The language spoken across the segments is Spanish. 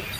life.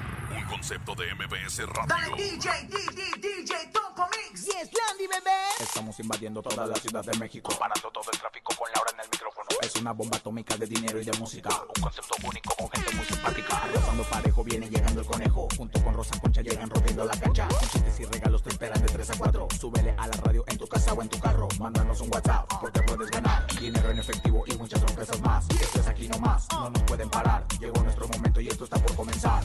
Concepto de MBS Radio. Dale DJ, DJ, DJ, Toco Mix. Yes, Landy, bebé. Estamos invadiendo toda la ciudad de México, parando todo el tráfico con Laura en el micrófono. Es una bomba atómica de dinero y de música, un concepto único con gente muy simpática. Arrasando parejo viene llegando el conejo, junto con Rosa Concha llegan rompiendo la cancha. Con chistes y regalos te esperan de 3 a 4. Súbele a la radio en tu casa o en tu carro, mándanos un WhatsApp porque puedes ganar dinero en efectivo y muchas sorpresas más. Esto es aquí nomás, no nos pueden parar. Llegó nuestro momento y esto está por comenzar.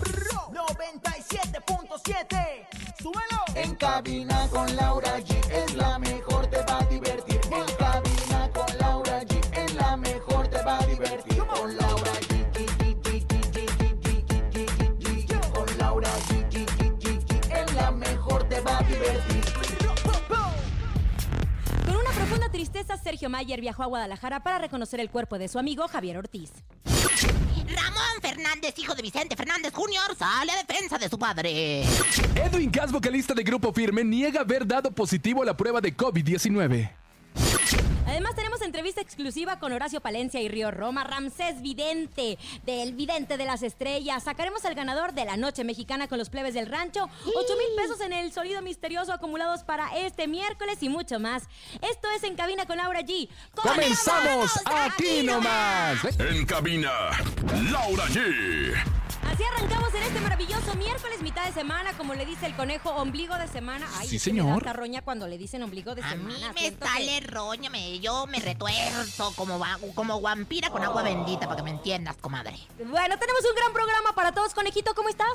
97.7. ¡Súbelo! En cabina con Laura G es la mejor, te va a divertir. En cabina con Laura G es la mejor, te va a divertir. Con Laura G. Con Laura G. Es la mejor, te va a divertir. Con una profunda tristeza, Sergio Mayer viajó a Guadalajara para reconocer el cuerpo de su amigo Javier Ortiz. Ramón Fernández, hijo de Vicente Fernández Jr., sale a defensa de su padre. Edwin Cass, vocalista de Grupo Firme, niega haber dado positivo a la prueba de COVID-19. Además, tenemos entrevista exclusiva con Horacio Palencia y Río Roma, Ramsés Vidente, del Vidente de las Estrellas. Sacaremos al ganador de la noche mexicana con los plebes del rancho, 8 mil pesos en el sonido misterioso acumulados para este miércoles y mucho más. Esto es En Cabina con Laura G. ¡Comenzamos aquí nomás! En cabina, Laura G. Así arrancamos en este maravilloso miércoles, mitad de semana, como le dice el conejo, ombligo de semana. Ay, Sí, es que me da señor. hasta roña cuando le dicen ombligo de A semana. mí me sale que- roña, me, yo me retuerzo como, como vampira con agua bendita, para que me entiendas, comadre. Bueno, tenemos un gran programa para todos, conejito, ¿cómo estás?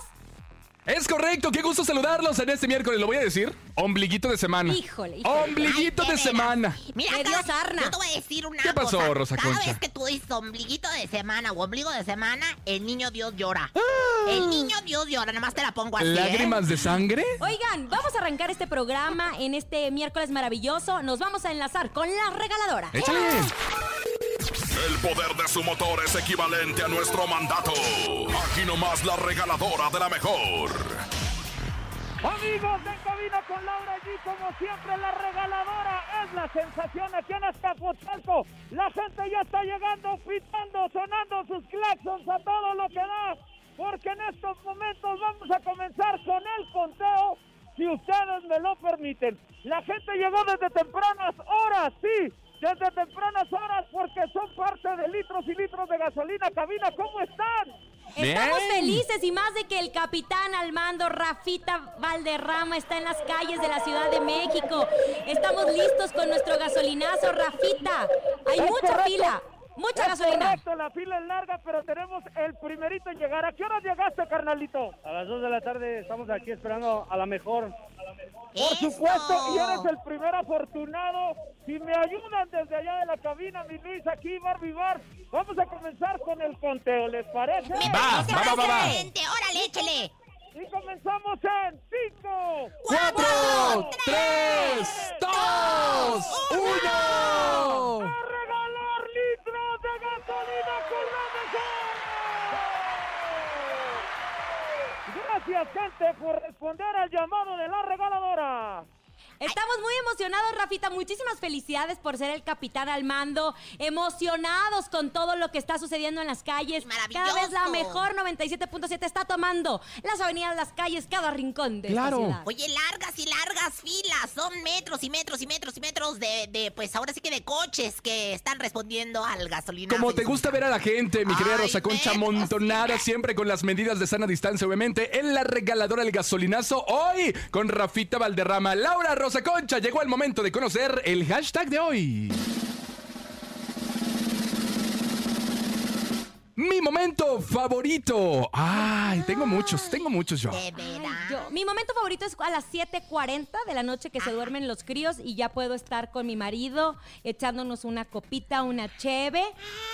Es correcto, qué gusto saludarlos en este miércoles, lo voy a decir. Ombliguito de semana. Híjole, híjole. Ombliguito Ay, de de semana. Mira, Me dio sarna. yo te voy a decir una ¿Qué pasó, cosa. Rosa Cada Concha? vez que tú dices ombliguito de semana o ombligo de semana, el niño Dios llora. El niño Dios llora, nada más te la pongo así, ¿eh? ¿Lágrimas de sangre? Oigan, vamos a arrancar este programa en este miércoles maravilloso. Nos vamos a enlazar con la regaladora. Échale. El poder de su motor es equivalente a nuestro mandato. Aquí nomás la regaladora de la mejor. Amigos en cabina con Laura G, como siempre, la regaladora es la sensación aquí en Azcapotzalco. La gente ya está llegando, pitando, sonando sus claxons a todo lo que da, porque en estos momentos vamos a comenzar con el conteo, si ustedes me lo permiten. La gente llegó desde tempranas horas, sí, desde tempranas horas, porque son parte de litros y litros de gasolina. Cabina, ¿cómo están? Estamos Bien. felices y más de que el capitán al mando, Rafita Valderrama, está en las calles de la Ciudad de México. Estamos listos con nuestro gasolinazo, Rafita. Hay Es mucha correcto. fila, mucha Es gasolina. Correcto, la fila es larga, pero tenemos el primerito en llegar. ¿A qué hora llegaste, carnalito? A las 2 de la tarde estamos aquí esperando a la mejor. Por ¡Eso! supuesto, y eres el primer afortunado. Si me ayudan desde allá de la cabina, mi Luis, aquí, Barbie Bar, vamos a comenzar con el conteo, ¿les parece? Me Va, parece va, va, va, va. ¡Órale, échele! Y comenzamos en 5, ¡Cuatro, tres, dos, uno! a regalar litros de gasolina con la mejor. Gracias, gente, por responder al llamado de la regaladora. Estamos muy emocionados, Rafita. Muchísimas felicidades por ser el capitán al mando. Emocionados con todo lo que está sucediendo en las calles. Maravilloso. Cada vez la mejor 97.7 está tomando las avenidas, las calles, cada rincón de Claro. esta ciudad. Oye, largas y largas filas, son metros y metros y metros y metros de, de, pues ahora sí que de coches que están respondiendo al gasolina. Como te gusta ver a la gente, mi querida Rosa Concha, sí. siempre con las medidas de sana distancia, obviamente, en la regaladora El Gasolinazo, hoy con Rafita Valderrama. Laura Rosa Concha, llegó el momento de conocer el hashtag de hoy. Mi momento favorito. Ay, tengo muchos, tengo muchos yo. De Ay, yo- mi momento favorito es a las 7.40 de la noche que se duermen los críos y ya puedo estar con mi marido echándonos una copita, una cheve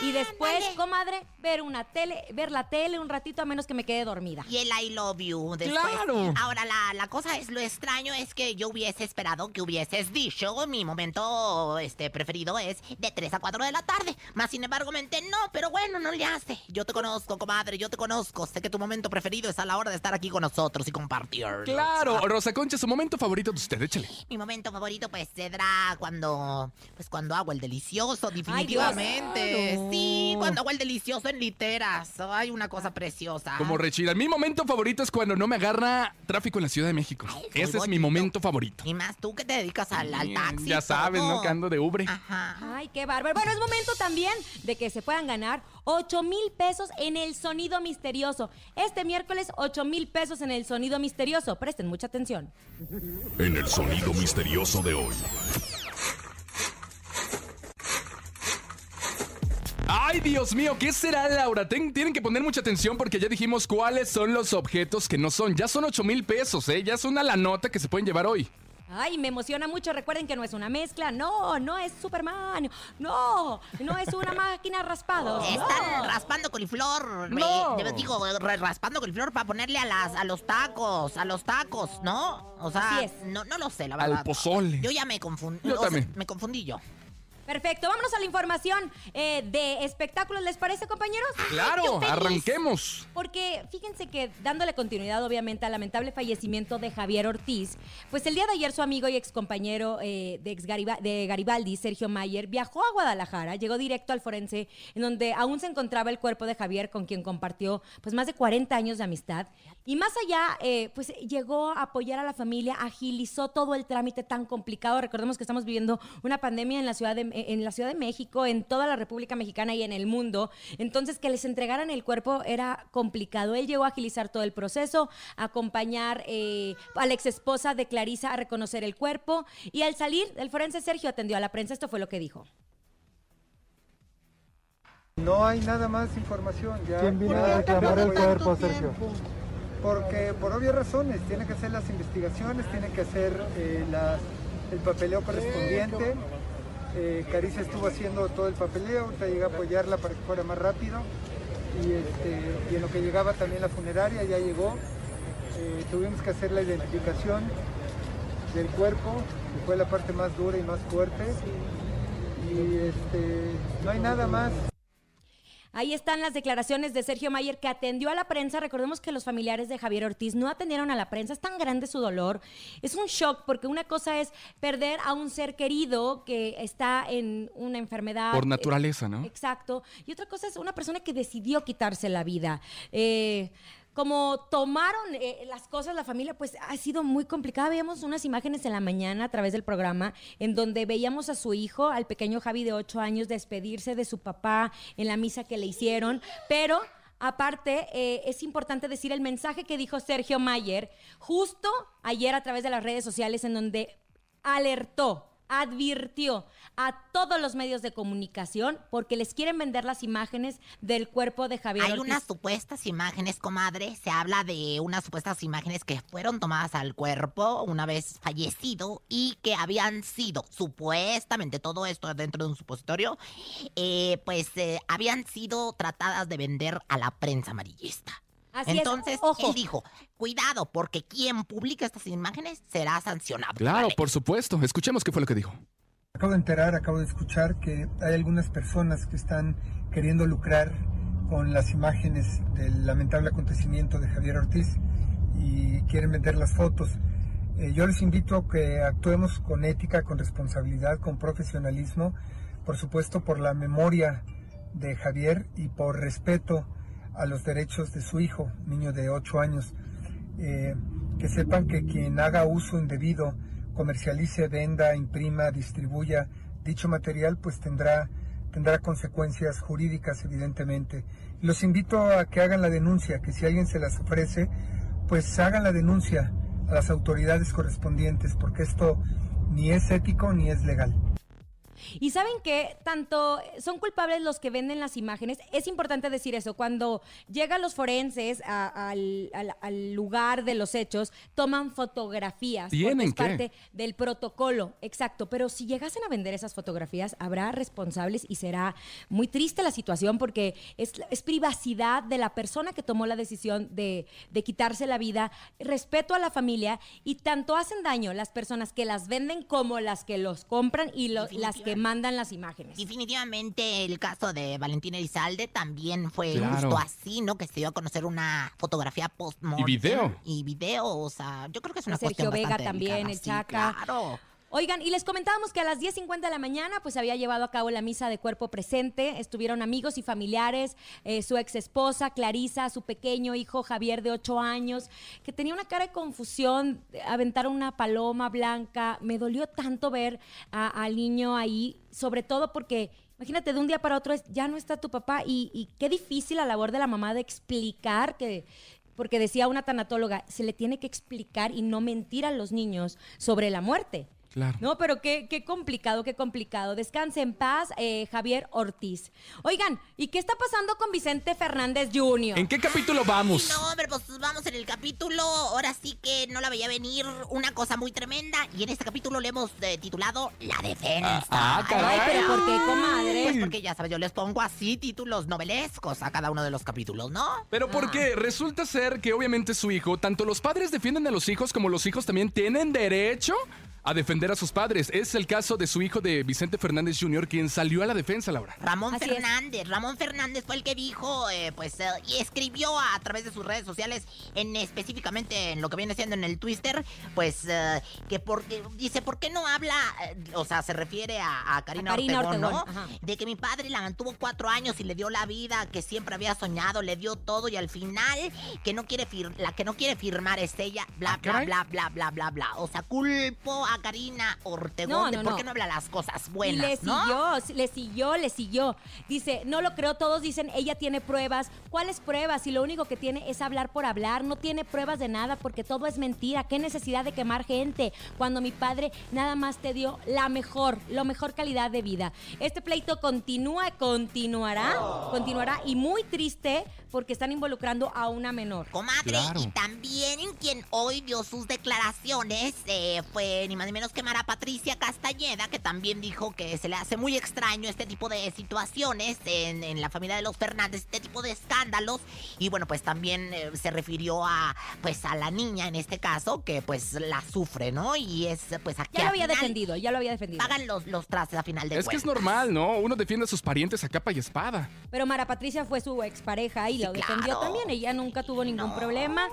y después, comadre, ver una tele, ver la tele un ratito a menos que me quede dormida. Y el I love you después. Claro. Ahora, la, la cosa es, lo extraño es que yo hubiese esperado que hubieses dicho, mi momento este preferido es de 3 a 4 de la tarde. Más sin embargo, mente, no, pero bueno, no le hace. Yo te conozco, comadre, yo te conozco. Sé que tu momento preferido es a la hora de estar aquí con nosotros y compartir. Claro, Rosa Concha, su momento favorito de usted, échale. Mi momento favorito, pues, será cuando. Pues cuando hago el delicioso, Dios. definitivamente. Claro. Sí, cuando hago el delicioso en literas. Ay, una cosa preciosa. Como rechida. Mi momento favorito es cuando no me agarra tráfico en la Ciudad de México. Ay, Ese es mi momento favorito. Y más tú que te dedicas al, al taxi. Ya sabes, todo. ¿no? Que ando de ubre. Ajá. Ay, qué bárbaro. Bueno, es momento también de que se puedan ganar 8 mil pesos en el sonido misterioso. Este miércoles, 8 mil pesos en el sonido misterioso. Presten mucha atención. En el sonido misterioso de hoy. Ay, Dios mío, ¿qué será, Laura? Ten- tienen que poner mucha atención porque ya dijimos cuáles son los objetos que no son. Ya son 8 mil pesos, ¿eh? Ya es una la nota que se pueden llevar hoy. Ay, me emociona mucho. Recuerden que no es una mezcla. No, no es Superman. No, no es una máquina raspados. Están no. raspando coliflor. No. yo digo, raspando coliflor para ponerle a las a los tacos, a los tacos, ¿no? O sea, Así es. no, no lo sé, la Al verdad. pozole. Yo ya me confundí. Yo también. me confundí yo. Perfecto, vámonos a la información eh, de espectáculos, ¿les parece, compañeros? Claro, yo feliz. arranquemos. Porque fíjense que dándole continuidad, obviamente, al lamentable fallecimiento de Javier Ortiz, pues el día de ayer su amigo y excompañero eh, de, ex de Garibaldi, Sergio Mayer, viajó a Guadalajara, llegó directo al forense, en donde aún se encontraba el cuerpo de Javier, con quien compartió pues más de 40 años de amistad. Y más allá, eh, pues llegó a apoyar a la familia, agilizó todo el trámite tan complicado. Recordemos que estamos viviendo una pandemia en la ciudad de, en la Ciudad de México, en toda la República Mexicana y en el mundo. Entonces, que les entregaran el cuerpo era complicado. Él llegó a agilizar todo el proceso, a acompañar eh, a la ex esposa de Clarisa a reconocer el cuerpo. Y al salir, el forense Sergio atendió a la prensa. Esto fue lo que dijo. No hay nada más información. Ya ¿Quién vino a reclamar el cuerpo, Sergio? tiempo. Porque por obvias razones, tiene que hacer las investigaciones, tiene que hacer eh, las- el papeleo correspondiente. Eh, Caricia estuvo haciendo todo el papeleo, ahorita llegué a apoyarla para que fuera más rápido. Y, este, y en lo que llegaba también la funeraria, ya llegó. Eh, tuvimos que hacer la identificación del cuerpo, que fue la parte más dura y más fuerte. Y este, no hay nada más. Ahí están las declaraciones de Sergio Mayer que atendió a la prensa. Recordemos que los familiares de Javier Ortiz no atendieron a la prensa. Es tan grande su dolor. Es un shock porque una cosa es perder a un ser querido que está en una enfermedad. Por naturaleza, ¿no? Exacto. Y otra cosa es una persona que decidió quitarse la vida. Eh, como tomaron eh, las cosas la familia, pues ha sido muy complicada. Veíamos unas imágenes en la mañana a través del programa en donde veíamos a su hijo, al pequeño Javi de 8 años, despedirse de su papá en la misa que le hicieron, pero... Aparte, eh, es importante decir el mensaje que dijo Sergio Mayer justo ayer a través de las redes sociales en donde alertó, advirtió a todos los medios de comunicación porque les quieren vender las imágenes del cuerpo de Javier Hay Ortiz. unas supuestas imágenes, comadre. Se habla de unas supuestas imágenes que fueron tomadas al cuerpo una vez fallecido y que habían sido, supuestamente, todo esto dentro de un supositorio, eh, pues eh, habían sido tratadas de vender a la prensa amarillista. Así es, Entonces, ojo. él dijo, cuidado, porque quien publica estas imágenes será sancionado. Claro, Vale. por supuesto. Escuchemos qué fue lo que dijo. Acabo de enterar, acabo de escuchar que hay algunas personas que están queriendo lucrar con las imágenes del lamentable acontecimiento de Javier Ortiz y quieren vender las fotos. Eh, yo les invito a que actuemos con ética, con responsabilidad, con profesionalismo, por supuesto por la memoria de Javier y por respeto a los derechos de su hijo, niño de 8 años. Eh, que sepan que quien haga uso indebido, comercialice, venda, imprima, distribuya dicho material, pues tendrá, tendrá consecuencias jurídicas, evidentemente. Los invito a que hagan la denuncia, que si alguien se las ofrece, pues hagan la denuncia a las autoridades correspondientes, porque esto ni es ético ni es legal. Y saben que tanto son culpables los que venden las imágenes. Es importante decir eso. Cuando llegan los forenses a- al, al- al lugar de los hechos, toman fotografías. porque ¿Tienen es qué? parte del protocolo, exacto. Pero si llegasen a vender esas fotografías, habrá responsables y será muy triste la situación porque es, es privacidad de la persona que tomó la decisión de, de quitarse la vida, respeto a la familia y tanto hacen daño las personas que las venden como las que los compran y lo- las que mandan las imágenes. Definitivamente el caso de Valentina Elizalde también fue Claro. justo así, ¿no? Que se dio a conocer una fotografía post Y video. Y video, o sea, yo creo que es una Sergio cuestión Vega bastante también, delicada, el sí, Chaca. Claro. Oigan, y les comentábamos que a las 10.50 de la mañana pues había llevado a cabo la misa de cuerpo presente. Estuvieron amigos y familiares, eh, su ex esposa Clarisa, su pequeño hijo Javier de 8 años, que tenía una cara de confusión, aventaron una paloma blanca. Me dolió tanto ver al niño ahí, sobre todo porque... Imagínate, de un día para otro ya no está tu papá y, y qué difícil la labor de la mamá de explicar que, porque decía una tanatóloga, se le tiene que explicar y no mentir a los niños sobre la muerte. Claro. No, pero qué, qué complicado, qué complicado. Descanse en paz, eh, Javier Ortiz. Oigan, ¿y qué está pasando con Vicente Fernández Jr.? ¿En qué capítulo vamos? No, hombre, pues vamos en el capítulo. Ahora sí que no la veía venir una cosa muy tremenda. Y en este capítulo le hemos eh, titulado La Defensa. Ah, caray. Ay, pero ¿por qué, comadre? Pues porque ya sabes, yo les pongo así títulos novelescos a cada uno de los capítulos, ¿no? Pero porque resulta ser que obviamente su hijo, tanto los padres defienden a los hijos como los hijos también tienen derecho a defender a sus padres. Es el caso de su hijo de Vicente Fernández Jr., quien salió a la defensa, Laura. Ramón Así es. Fernández. Ramón Fernández fue el que dijo, eh, pues, eh, y escribió a través de sus redes sociales, en específicamente en lo que viene siendo en el Twitter, pues, eh, que porque, dice, ¿por qué no habla? eh, o sea, se refiere a, a Karina, A Karina Ortegón, ¿no? Ajá. De que mi padre la mantuvo cuatro años y le dio la vida que siempre había soñado, le dio todo y al final, que no quiere fir- la que no quiere firmar es ella, bla, Ah, bla, bla, bla, bla, bla, bla. O sea, culpo a Karina Ortegón No, de por no. qué no habla las cosas Y buenas, le ¿no? siguió, le siguió, le siguió. Dice, no lo creo, todos dicen, ella tiene pruebas. ¿Cuáles pruebas? Si lo único que tiene es hablar por hablar, no tiene pruebas de nada porque todo es mentira. ¿Qué necesidad de quemar gente cuando mi padre nada más te dio la mejor, la mejor calidad de vida? Este pleito continúa, continuará, continuará y muy triste porque están involucrando a una menor. Comadre, Claro. y también quien hoy dio sus declaraciones eh, fue ni más ni menos que Mara Patricia Castañeda, que también dijo que se le hace muy extraño este tipo de situaciones en, en la familia de los Fernández, este tipo de escándalos. Y bueno, pues también eh, se refirió a pues a la niña en este caso, que pues la sufre, ¿no? Y es pues aquí Ya lo había final defendido, ya lo había defendido. Pagan los, los trastes a final de Es que es normal, ¿no? Uno defiende a sus parientes a capa y espada. Pero Mara Patricia fue su expareja y Sí, lo defendió claro. también. Ella nunca tuvo ningún problema.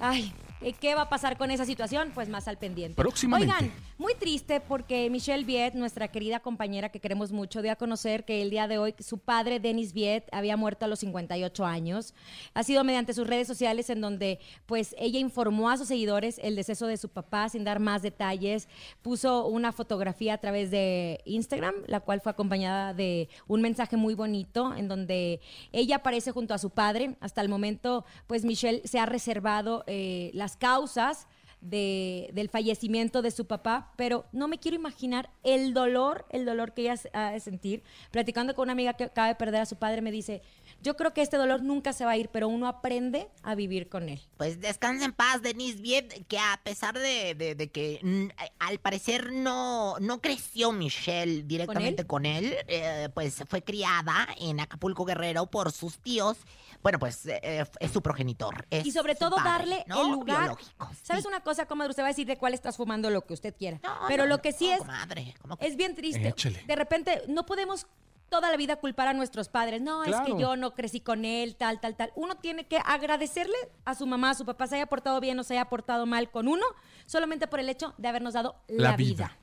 Ay. ¿Y ¿Qué va a pasar con esa situación? Pues más al pendiente. Próximamente. Oigan, muy triste porque Michelle Viet, nuestra querida compañera que queremos mucho, dio a conocer que el día de hoy su padre, Denis Viet, había muerto a los 58 años. Ha sido mediante sus redes sociales en donde pues ella informó a sus seguidores el deceso de su papá sin dar más detalles. Puso una fotografía a través de Instagram, la cual fue acompañada de un mensaje muy bonito en donde ella aparece junto a su padre. Hasta el momento, pues Michelle se ha reservado eh, causas de- del fallecimiento de su papá, pero no me quiero imaginar el dolor, el dolor que ella ha de sentir. Platicando con una amiga que acaba de perder a su padre, me dice, yo creo que este dolor nunca se va a ir, pero uno aprende a vivir con él. Pues descansa en paz, Denise Viet, que a pesar de, de- de que mm, al parecer no, no creció Michelle directamente con él, eh, pues fue criada en Acapulco Guerrero por sus tíos. Bueno, pues eh, es su progenitor. es Y sobre su todo padre, darle ¿no? el lugar. Biológico, ¿Sabes sí. una cosa, comadre? Usted va a decir de cuál estás fumando lo que usted quiera. No, pero no, lo que sí no, es, comadre, ¿cómo que- es bien triste. Échale. De repente, no podemos toda la vida culpar a nuestros padres. No, es que yo no crecí con él, tal, tal, tal. Uno tiene que agradecerle a su mamá, a su papá, se haya portado bien o se haya portado mal con uno, solamente por el hecho de habernos dado la, La vida.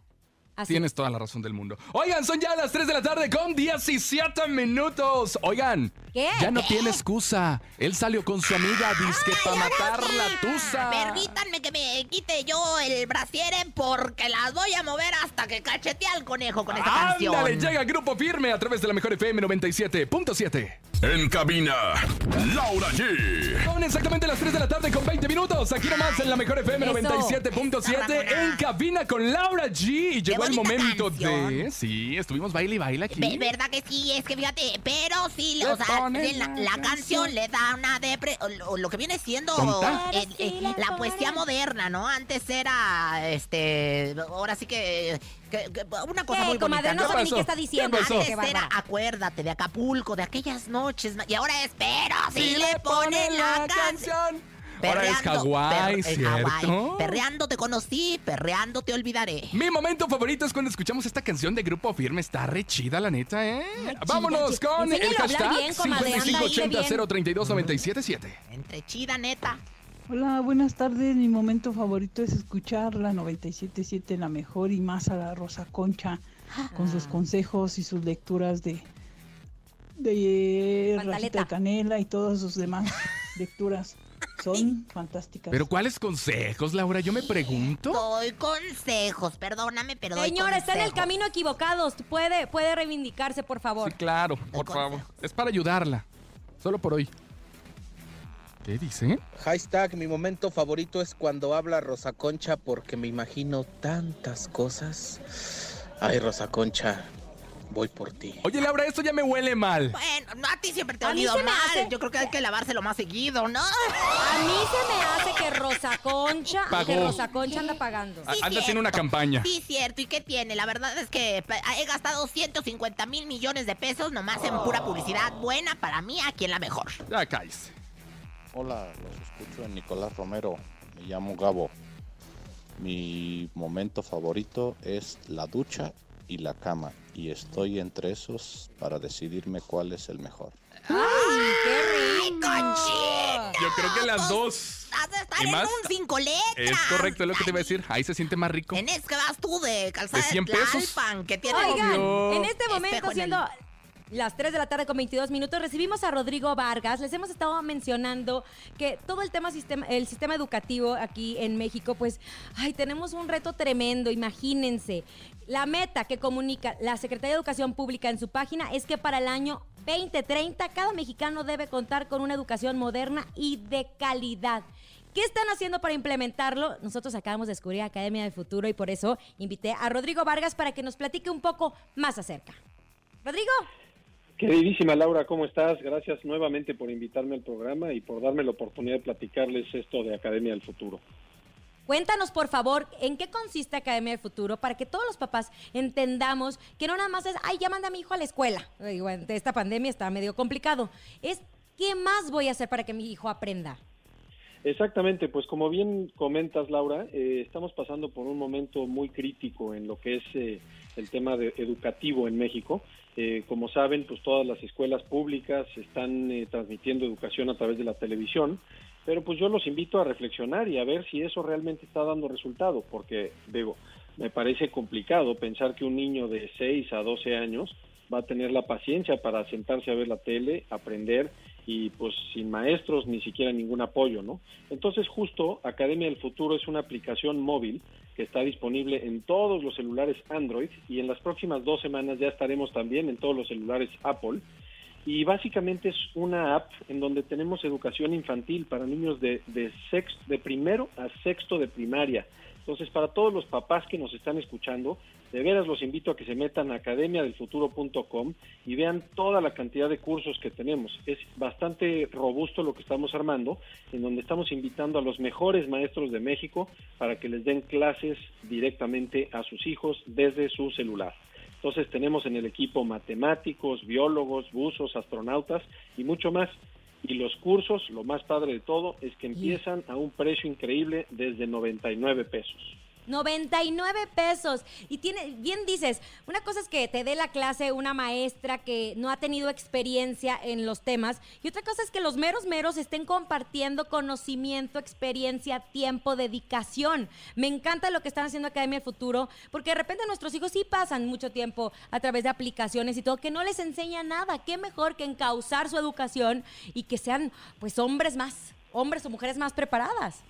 Así Tienes toda la razón del mundo. Oigan, son ya las 3 de la tarde con 17 minutos. Oigan, ¿Qué? ya no tiene excusa. Él salió con su amiga disque para matar la tusa. Permítanme que me quite yo el brasiere porque las voy a mover hasta que cachete al conejo con esta canción. Ándale, llega Grupo Firme a través de la mejor FM 97.7. En cabina, Laura G. Son exactamente las 3 de la tarde con 20 minutos. Aquí nomás en la mejor FM Eso. 97.7 en cabina con Laura G. Y llegó el momento de. Sí, estuvimos baile y baile aquí. Ve- ¿Verdad que sí? Es que fíjate, pero sí, o sea, la, canción. le da una depre... o lo- lo que viene siendo eh, eh, la poesía moderna, ¿no? Antes era, este, ahora sí que, que- que una cosa ¿Qué, muy comadre? bonita, No ¿no? sabe ni qué está diciendo. ¿Qué? Antes era, acuérdate de Acapulco, de aquellas noches, y ahora es, pero si le ponen la canción. Ahora es Hawái, per-. ¿cierto? Perreando te conocí, perreando te olvidaré. Mi momento favorito es cuando escuchamos esta canción de Grupo Firme. Está re chida, la neta, ¿eh? chida, Vámonos chida. con el hashtag bien, comadre, anda, dile 5580 032 977 Entre chida, neta. Hola, buenas tardes. Mi momento favorito es escuchar la 97.7, la mejor y más a la Rosa Concha, con sus consejos y sus lecturas de, de. Rajita de Canela y todas sus demás lecturas. Son fantásticas. Pero ¿cuáles consejos, Laura? Yo me pregunto. Doy consejos, perdóname, pero doy Señor, está en el camino equivocado. Puede, puede reivindicarse, por favor. Sí, claro, por consejos. favor. Es para ayudarla. Solo por hoy. ¿Qué dice? Hashtag, mi momento favorito es cuando habla Rosa Concha porque me imagino tantas cosas. Ay, Rosa Concha, voy por ti. Oye, Laura, esto ya me huele mal. Bueno, no, a ti siempre te ha olido mal. hace- Yo creo que hay que lavárselo más seguido, ¿no? A mí se me hace que Rosa Concha, Pagó. que Rosa Concha anda pagando. Sí, Anda haciendo una campaña. Sí, cierto. ¿Y qué tiene? La verdad es que pa- he gastado 150 mil millones de pesos nomás en pura publicidad buena para mí aquí en la mejor. Ya cállese. Hola, los escucho en Nicolás Romero. Me llamo Gabo. Mi momento favorito es la ducha y la cama. Y estoy entre esos para decidirme cuál es el mejor. ¡Ay, qué ¡Ay, rico! Conchita! Yo creo que las dos. Has de estar ¿Y en más? un cinco letras. Es correcto, es lo que te iba a decir. Ahí se siente más rico. En es que vas tú de calzada ¿De 100 pesos? Tlalpan, que tiene Oigan, Obvio. en este momento, Espejo en siendo las 3 de la tarde con 22 minutos, recibimos a Rodrigo Vargas. Les hemos estado mencionando que todo el tema sistema, el sistema educativo aquí en México, pues, ay, tenemos un reto tremendo, imagínense. La meta que comunica la Secretaría de Educación Pública en su página es que para el año 2030 cada mexicano debe contar con una educación moderna y de calidad. ¿Qué están haciendo para implementarlo? Nosotros acabamos de descubrir Academia del Futuro y por eso invité a Rodrigo Vargas para que nos platique un poco más acerca. Rodrigo, Queridísima Laura, ¿cómo estás? Gracias nuevamente por invitarme al programa y por darme la oportunidad de platicarles esto de Academia del Futuro. cuéntanos por favor en qué consiste Academia del Futuro para que todos los papás entendamos que no nada más es, ay, ya manda a mi hijo a la escuela. Digo, ante esta pandemia está medio complicado. Es, ¿qué más voy a hacer para que mi hijo aprenda? Exactamente, pues como bien comentas Laura, eh, estamos pasando por un momento muy crítico en lo que es eh, el tema de educativo en México. Eh, como saben, pues todas las escuelas públicas están eh, transmitiendo educación a través de la televisión, pero pues yo los invito a reflexionar y a ver si eso realmente está dando resultado, porque digo, me parece complicado pensar que un niño de 6 a 12 años va a tener la paciencia para sentarse a ver la tele, aprender y pues sin maestros ni siquiera ningún apoyo, ¿no? Entonces justo Academia del Futuro es una aplicación móvil que está disponible en todos los celulares Android y en las próximas dos semanas ya estaremos también en todos los celulares Apple y básicamente es una app en donde tenemos educación infantil para niños de, de, sexto, de primero a sexto de primaria. Entonces, para todos los papás que nos están escuchando, de veras los invito a que se metan a academiadelfuturo.com y vean toda la cantidad de cursos que tenemos. Es bastante robusto lo que estamos armando, en donde estamos invitando a los mejores maestros de México para que les den clases directamente a sus hijos desde su celular. Entonces tenemos en el equipo matemáticos, biólogos, buzos, astronautas y mucho más. Y los cursos, lo más padre de todo, es que empiezan a un precio increíble desde 99 pesos. 99 pesos. Y tiene, bien dices, una cosa es que te dé la clase una maestra que no ha tenido experiencia en los temas y otra cosa es que los meros meros estén compartiendo conocimiento, experiencia, tiempo, dedicación. Me encanta lo que están haciendo Academia del Futuro porque de repente nuestros hijos sí pasan mucho tiempo a través de aplicaciones y todo que no les enseña nada. Qué mejor que encauzar su educación y que sean pues hombres más, hombres o mujeres más preparadas.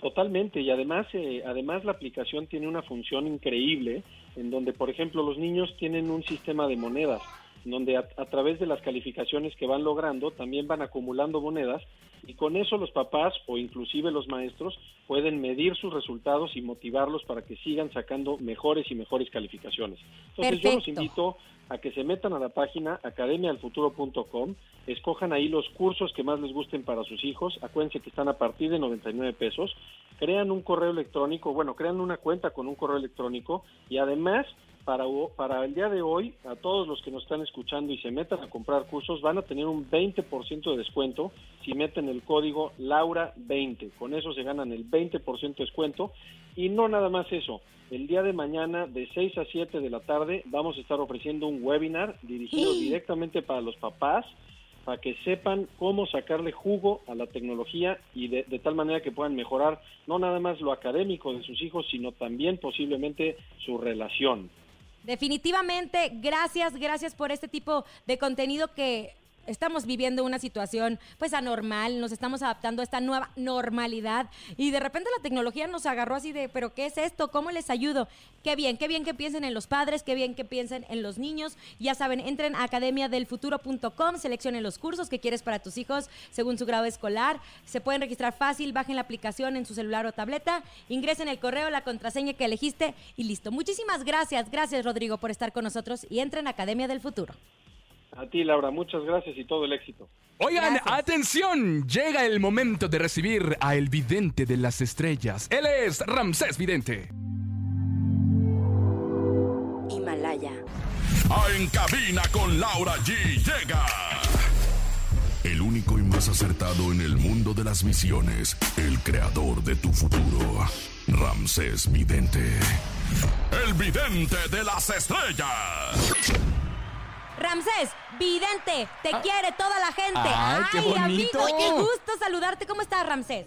Totalmente, y además, eh, además la aplicación tiene una función increíble en donde, por ejemplo, los niños tienen un sistema de monedas donde a, a través de las calificaciones que van logrando también van acumulando monedas y con eso los papás o inclusive los maestros pueden medir sus resultados y motivarlos para que sigan sacando mejores y mejores calificaciones. Entonces yo los invito a que se metan a la página academialfuturo.com, escojan ahí los cursos que más les gusten para sus hijos, acuérdense que están a partir de 99 pesos, crean un correo electrónico, bueno, crean una cuenta con un correo electrónico y además para, para el día de hoy, a todos los que nos están escuchando y se metan a comprar cursos, van a tener un 20% de descuento si meten el código Laura20. Con eso se ganan el 20% de descuento. Y no nada más eso. El día de mañana, de 6 a 7 de la tarde, vamos a estar ofreciendo un webinar dirigido directamente para los papás para que sepan cómo sacarle jugo a la tecnología y de, de tal manera que puedan mejorar no nada más lo académico de sus hijos, sino también posiblemente su relación. Definitivamente, gracias, gracias por este tipo de contenido que estamos viviendo una situación pues anormal, nos estamos adaptando a esta nueva normalidad y de repente la tecnología nos agarró así de, pero ¿qué es esto? ¿Cómo les ayudo? Qué bien, qué bien que piensen en los padres, qué bien que piensen en los niños. Ya saben, entren a academiadelfuturo.com, seleccionen los cursos que quieres para tus hijos según su grado escolar. Se pueden registrar fácil, bajen la aplicación en su celular o tableta, ingresen el correo, la contraseña que elegiste y listo. Muchísimas gracias, gracias Rodrigo por estar con nosotros y entren a Academia del Futuro. A ti, Laura, muchas gracias y todo el éxito. Oigan, atención, llega el momento de recibir a el vidente de las estrellas. Él es Ramsés Vidente. Himalaya. A En Cabina con Laura G llega. El único y más acertado en el mundo de las visiones. El creador de tu futuro. Ramsés Vidente. El vidente de las estrellas. Ramsés, vidente, te quiere toda la gente. Ay, qué bonito. amigo, qué gusto saludarte. ¿Cómo estás, Ramsés?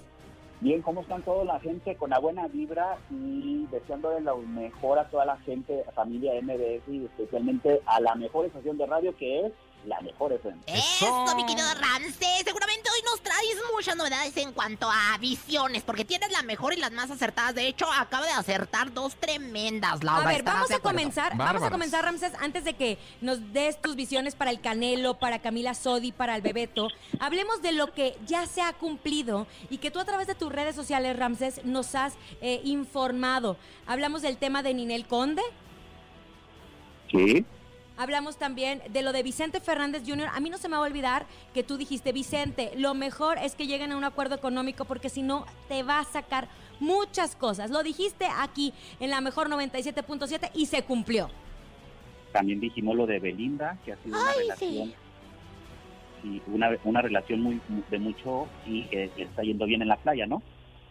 Bien, ¿cómo están toda la gente? Con la buena vibra y deseándole lo mejor a toda la gente, a familia MBS y especialmente a la mejor estación de radio que es la mejor FM. Eso, mi querido Ramsey. Seguramente hoy nos traes muchas novedades en cuanto a visiones, porque tienes la mejor y las más acertadas. De hecho, acaba de acertar dos tremendas, Laura. A ver, ¿estarás vamos a comenzar, vamos a comenzar, Ramsés, antes de que nos des tus visiones para el Canelo, para Camila Sodi, para el Bebeto. Hablemos de lo que ya se ha cumplido y que tú a través de tus redes sociales, Ramsés, nos has eh, informado. Hablamos del tema de Ninel Conde, Sí. Hablamos también de lo de Vicente Fernández Jr. A mí no se me va a olvidar que tú dijiste, Vicente, lo mejor es que lleguen a un acuerdo económico porque si no te va a sacar muchas cosas. Lo dijiste aquí en la mejor 97.7 y se cumplió. También dijimos lo de Belinda, que ha sido una relación y una, una relación muy de mucho y que está yendo bien en la playa, ¿no?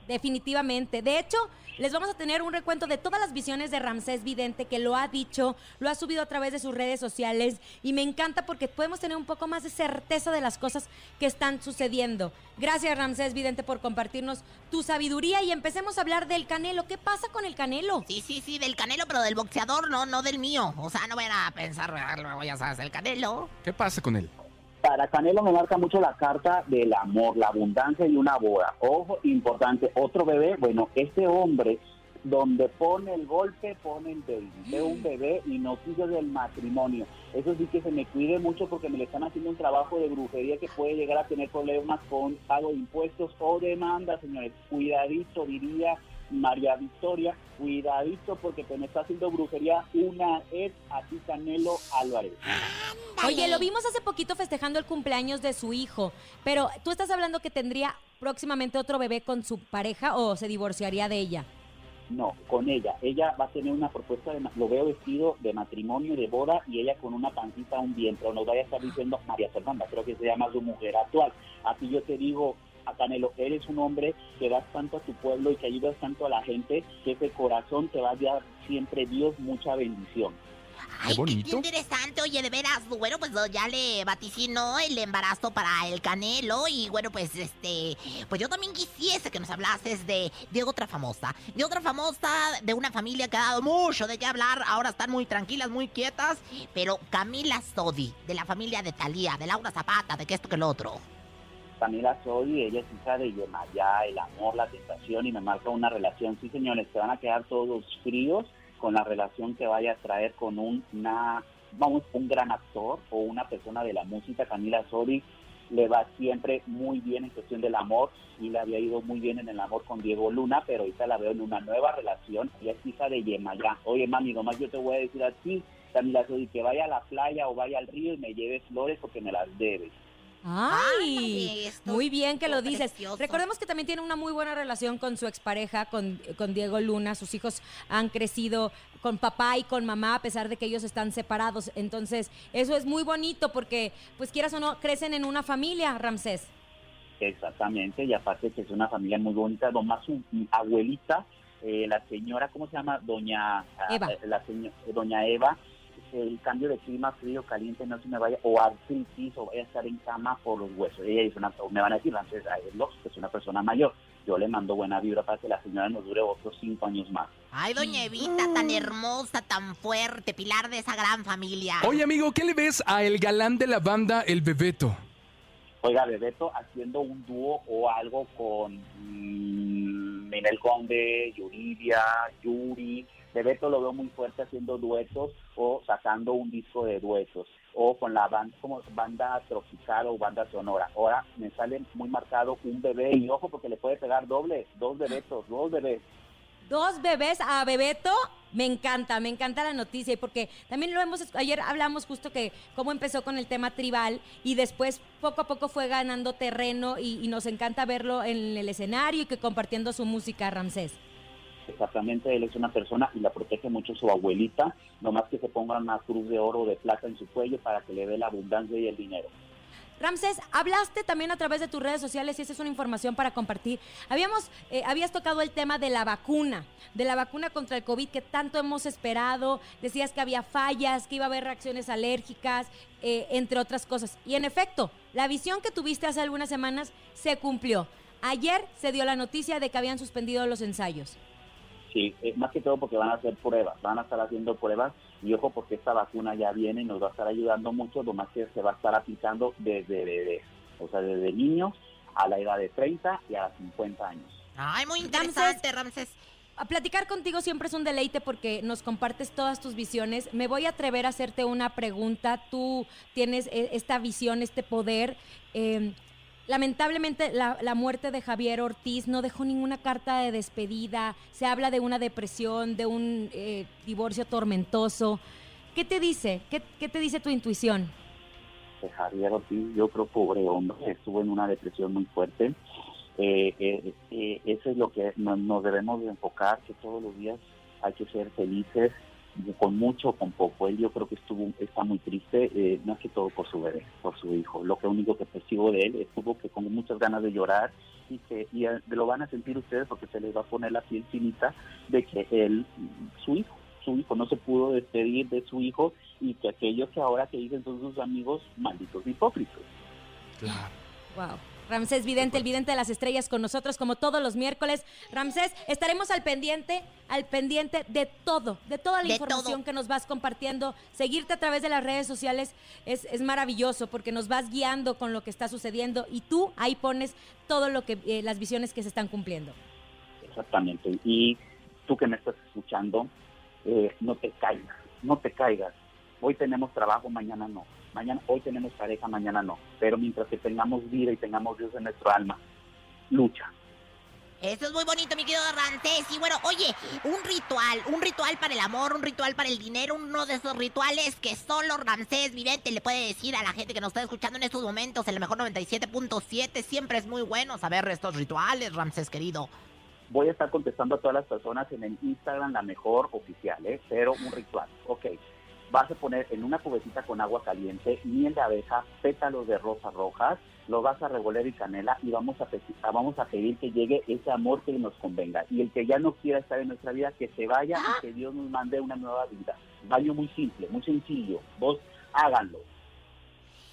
Definitivamente. De hecho, les vamos a tener un recuento de todas las visiones de Ramsés Vidente que lo ha dicho, lo ha subido a través de sus redes sociales y me encanta porque podemos tener un poco más de certeza de las cosas que están sucediendo. Gracias Ramsés Vidente por compartirnos tu sabiduría y empecemos a hablar del Canelo. ¿Qué pasa con el Canelo? Sí, sí, sí, del Canelo, pero del boxeador, no, no del mío. O sea, no vayan a pensar, ah, luego ya sabes, el Canelo. ¿Qué pasa con él? Para Canelo me marca mucho la carta del amor, la abundancia y una boda. Ojo, importante, otro bebé, bueno, este hombre donde pone el golpe, pone el baby. Veo un bebé y noticias del matrimonio. Eso sí que se me cuide mucho porque me le están haciendo un trabajo de brujería que puede llegar a tener problemas con pago de impuestos o demanda, señores. Cuidadito, diría María Victoria, cuidadito porque te me está haciendo brujería una ex a ti, Canelo Álvarez. Oye, lo vimos hace poquito festejando el cumpleaños de su hijo, pero tú estás hablando que tendría próximamente otro bebé con su pareja o se divorciaría de ella. No, con ella. Ella va a tener una propuesta, de, lo veo vestido de matrimonio, de boda, y ella con una pancita, un vientre. O nos vaya a estar diciendo María Fernanda, creo que se llama su mujer actual. A ti yo te digo, a Canelo, eres un hombre que das tanto a tu pueblo y que ayudas tanto a la gente, que ese corazón te va a dar siempre Dios mucha bendición. Ay, qué, qué interesante, oye, de veras, bueno, pues ya le vaticinó el embarazo para el Canelo y bueno, pues este, pues yo también quisiese que nos hablases de, de otra famosa, de otra famosa, de una familia que ha dado mucho de qué hablar, ahora están muy tranquilas, muy quietas, pero Camila Sodi, de la familia de Talía, de Laura Zapata, de que esto que lo otro. Camila Soy, ella es hija de Yemayá, el amor, la tentación, y me marca una relación. Sí, señores, se van a quedar todos fríos con la relación que vaya a traer con una vamos, un gran actor o una persona de la música, Camila Sodi, le va siempre muy bien en cuestión del amor y le había ido muy bien en el amor con Diego Luna, pero ahorita la veo en una nueva relación. Ella es hija de Yemayá. Oye, mami, nomás yo te voy a decir así, Camila Sodi, que vaya a la playa o vaya al río y me lleve flores porque me las debes. Ay, muy bien que lo dices. precioso. Recordemos que también tiene una muy buena relación con su expareja, con, con Diego Luna. Sus hijos han crecido con papá y con mamá a pesar de que ellos están separados. Entonces, eso es muy bonito porque, pues quieras o no, crecen en una familia, Ramsés. Exactamente, y aparte que es una familia muy bonita, nomás su mi abuelita, eh, la señora, ¿cómo se llama? Doña ah, Eva. la seño- Doña Eva, el cambio de clima frío, caliente, no se me vaya, o artritis, o vaya a estar en cama por los huesos. Ella es una, me van a decir, Ramsés, ay, es lógico, es una persona mayor. Yo le mando buena vibra para que la señora nos dure otros cinco años más. Ay, doña Evita, tan hermosa, tan fuerte, pilar de esa gran familia. Oye, amigo, ¿qué le ves a el galán de la banda, el Bebeto? Oiga, Bebeto haciendo un dúo o algo con mm, Ninel Conde, Yuridia, Yuri. Bebeto lo veo muy fuerte haciendo duetos o sacando un disco de duetos o con la banda como banda tropical o banda sonora. Ahora me sale muy marcado un bebé y ojo porque le puede pegar doble, dos bebetos, dos bebés. Dos bebés a Bebeto. Me encanta, me encanta la noticia y porque también lo hemos, ayer hablamos justo que cómo empezó con el tema tribal y después poco a poco fue ganando terreno y nos encanta verlo en el escenario y que compartiendo su música, Ramsés. Exactamente, él es una persona y la protege mucho su abuelita, nomás que se ponga una cruz de oro o de plata en su cuello para que le dé la abundancia y el dinero. Ramsés, hablaste también a través de tus redes sociales y esa es una información para compartir. Habíamos, eh, habías tocado el tema de la vacuna, de la vacuna contra el COVID que tanto hemos esperado. Decías que había fallas, que iba a haber reacciones alérgicas, eh, entre otras cosas. Y en efecto, la visión que tuviste hace algunas semanas se cumplió. Ayer se dio la noticia de que habían suspendido los ensayos. Sí, eh, más que todo porque van a hacer pruebas, van a estar haciendo pruebas y ojo porque esta vacuna ya viene y nos va a estar ayudando mucho, lo más que se va a estar aplicando desde bebés, o sea, desde niños a la edad de 30 y a los 50 años. Ay, muy interesante, Ramsés. A platicar contigo siempre es un deleite porque nos compartes todas tus visiones. Me voy a atrever a hacerte una pregunta. Tú tienes eh, esta visión, este poder. Eh, lamentablemente la, muerte de Javier Ortiz no dejó ninguna carta de despedida. Se habla de una depresión, de un eh, divorcio tormentoso. ¿Qué te dice? ¿Qué, qué te dice tu intuición? Javier Ortiz, yo creo pobre hombre, estuvo en una depresión muy fuerte. Eh, eh, eh, eso es lo que no- nos debemos de enfocar, que todos los días hay que ser felices, con mucho o con poco. Él yo creo que estuvo está muy triste, eh, más que todo por su bebé, por su hijo. Lo que único que percibo de él estuvo que con muchas ganas de llorar y que y eh, lo van a sentir ustedes porque se les va a poner la piel finita de que él, su hijo, su hijo no se pudo despedir de su hijo y que aquellos que ahora que dicen son sus amigos malditos hipócritas. Wow. Ramsés Vidente, el vidente de las estrellas con nosotros como todos los miércoles. Ramsés, estaremos al pendiente, al pendiente de todo, de toda la De información que nos vas compartiendo. Seguirte a través de las redes sociales es, es maravilloso porque nos vas guiando con lo que está sucediendo y tú ahí pones todo lo que, eh, las visiones que se están cumpliendo. Exactamente. Y tú que me estás escuchando, eh, no te caigas, no te caigas. Hoy tenemos trabajo, mañana no. Mañana, hoy tenemos pareja, mañana no. Pero mientras que tengamos vida y tengamos Dios en nuestro alma, lucha. Eso es muy bonito, mi querido Ramsés. Y bueno, oye, un ritual, un ritual para el amor, un ritual para el dinero, uno de esos rituales que solo Ramsés Vidente le puede decir a la gente que nos está escuchando en estos momentos, en el mejor 97.7. Siempre es muy bueno saber estos rituales, Ramsés querido. Voy a estar contestando a todas las personas en el Instagram, la mejor oficial, ¿eh? pero un ritual. Ok, vas a poner en una cubetita con agua caliente miel de abeja, pétalos de rosas rojas, lo vas a revolver y canela y vamos a, pe- vamos a pedir que llegue ese amor que nos convenga. Y el que ya no quiera estar en nuestra vida, que se vaya y que Dios nos mande una nueva vida. Baño muy simple, muy sencillo. Vos háganlo.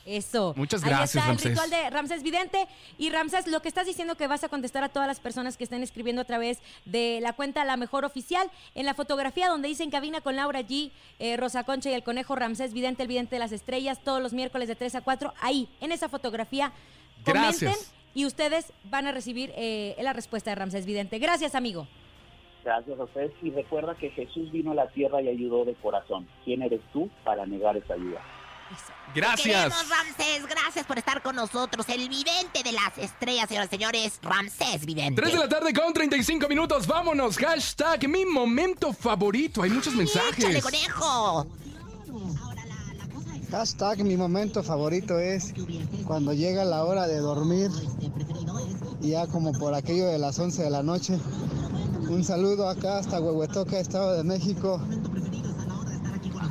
Eso. Muchas Ahí gracias, está el Ramsés. ritual de Ramsés Vidente. Y Ramsés, lo que estás diciendo que vas a contestar a todas las personas que estén escribiendo a través de la cuenta La Mejor Oficial, en la fotografía donde dicen cabina con Laura G, eh, Rosa Concha y el conejo Ramsés Vidente, el vidente de las estrellas, todos los miércoles de 3 a 4. Ahí, en esa fotografía, comenten Gracias. y ustedes van a recibir eh, la respuesta de Ramsés Vidente. Gracias, amigo. Gracias a ustedes y recuerda que Jesús vino a la tierra y ayudó de corazón. ¿Quién eres tú para negar esa ayuda? Gracias. Queremos, Ramsés, gracias por estar con nosotros. El vidente de las estrellas, señoras y señores, Ramsés Vidente. 3 de la tarde con 35 minutos. Vámonos. Hashtag mi momento favorito. Hay muchos mensajes. ¡Échale, conejo! Hashtag mi momento favorito es cuando llega la hora de dormir y ya como por aquello de las 11 de la noche. Un saludo acá hasta Huehuetoca, Estado de México.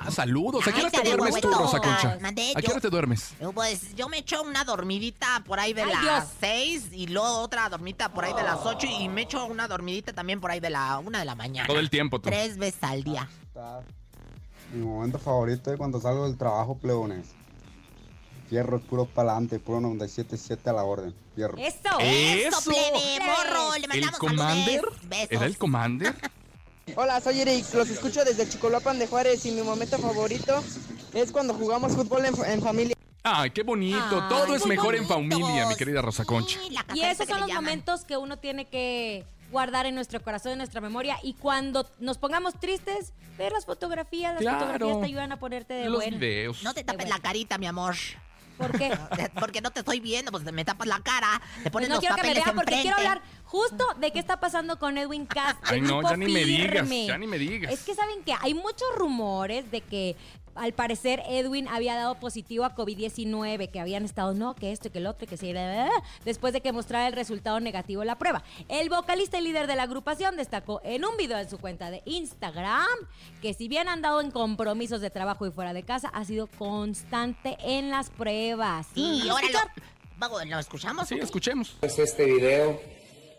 Ah, saludos. ¿A qué hora te duermes tú. Rosa Concha? ¿A qué hora te duermes? Pues yo me echo una dormidita por ahí de Ay, las Dios. 6 y luego otra dormidita por ahí de las 8 y me echo una dormidita también por ahí de la 1 de la mañana. Todo el tiempo, tú. Tres veces al día. Mi momento favorito es cuando salgo del trabajo, plebones. Fierro puro pa'lante, puro 97.7 a la orden. Fierro. ¡Eso! ¡Eso, plebe, morro! Le ¿El mandamos Commander? saludes, besos. ¿Era el Commander? Hola, soy Eric, los escucho desde Chicoloapan de Juárez y mi momento favorito es cuando jugamos fútbol en, en familia. Ay, qué bonito. Ay, Todo es mejor en familia, mi querida Rosa Concha. Y esos son los momentos que uno tiene que guardar en nuestro corazón, en nuestra memoria. Y cuando nos pongamos tristes, ver las fotografías. Las Claro. fotografías te ayudan a ponerte de Los buena. videos. No te tapes la carita, mi amor. ¿Por qué? Porque no te estoy viendo, pues me tapas la cara, te pones Pues no los quiero que me vea porque enfrente. quiero hablar justo de qué está pasando con Edwin Cass. Ay, no, ya ni me digas, Firme. ya ni me digas. Es que saben que hay muchos rumores de que al parecer Edwin había dado positivo a COVID-19, que habían estado, no, que esto y que el otro, y que se después de que mostrara el resultado negativo de la prueba. El vocalista y líder de la agrupación destacó en un video en su cuenta de Instagram que si bien han dado en compromisos de trabajo y fuera de casa, ha sido constante en las pruebas. Y ¿Vamos a ahora lo, vamos, ¿lo escuchamos? Sí, escuchemos. Pues este video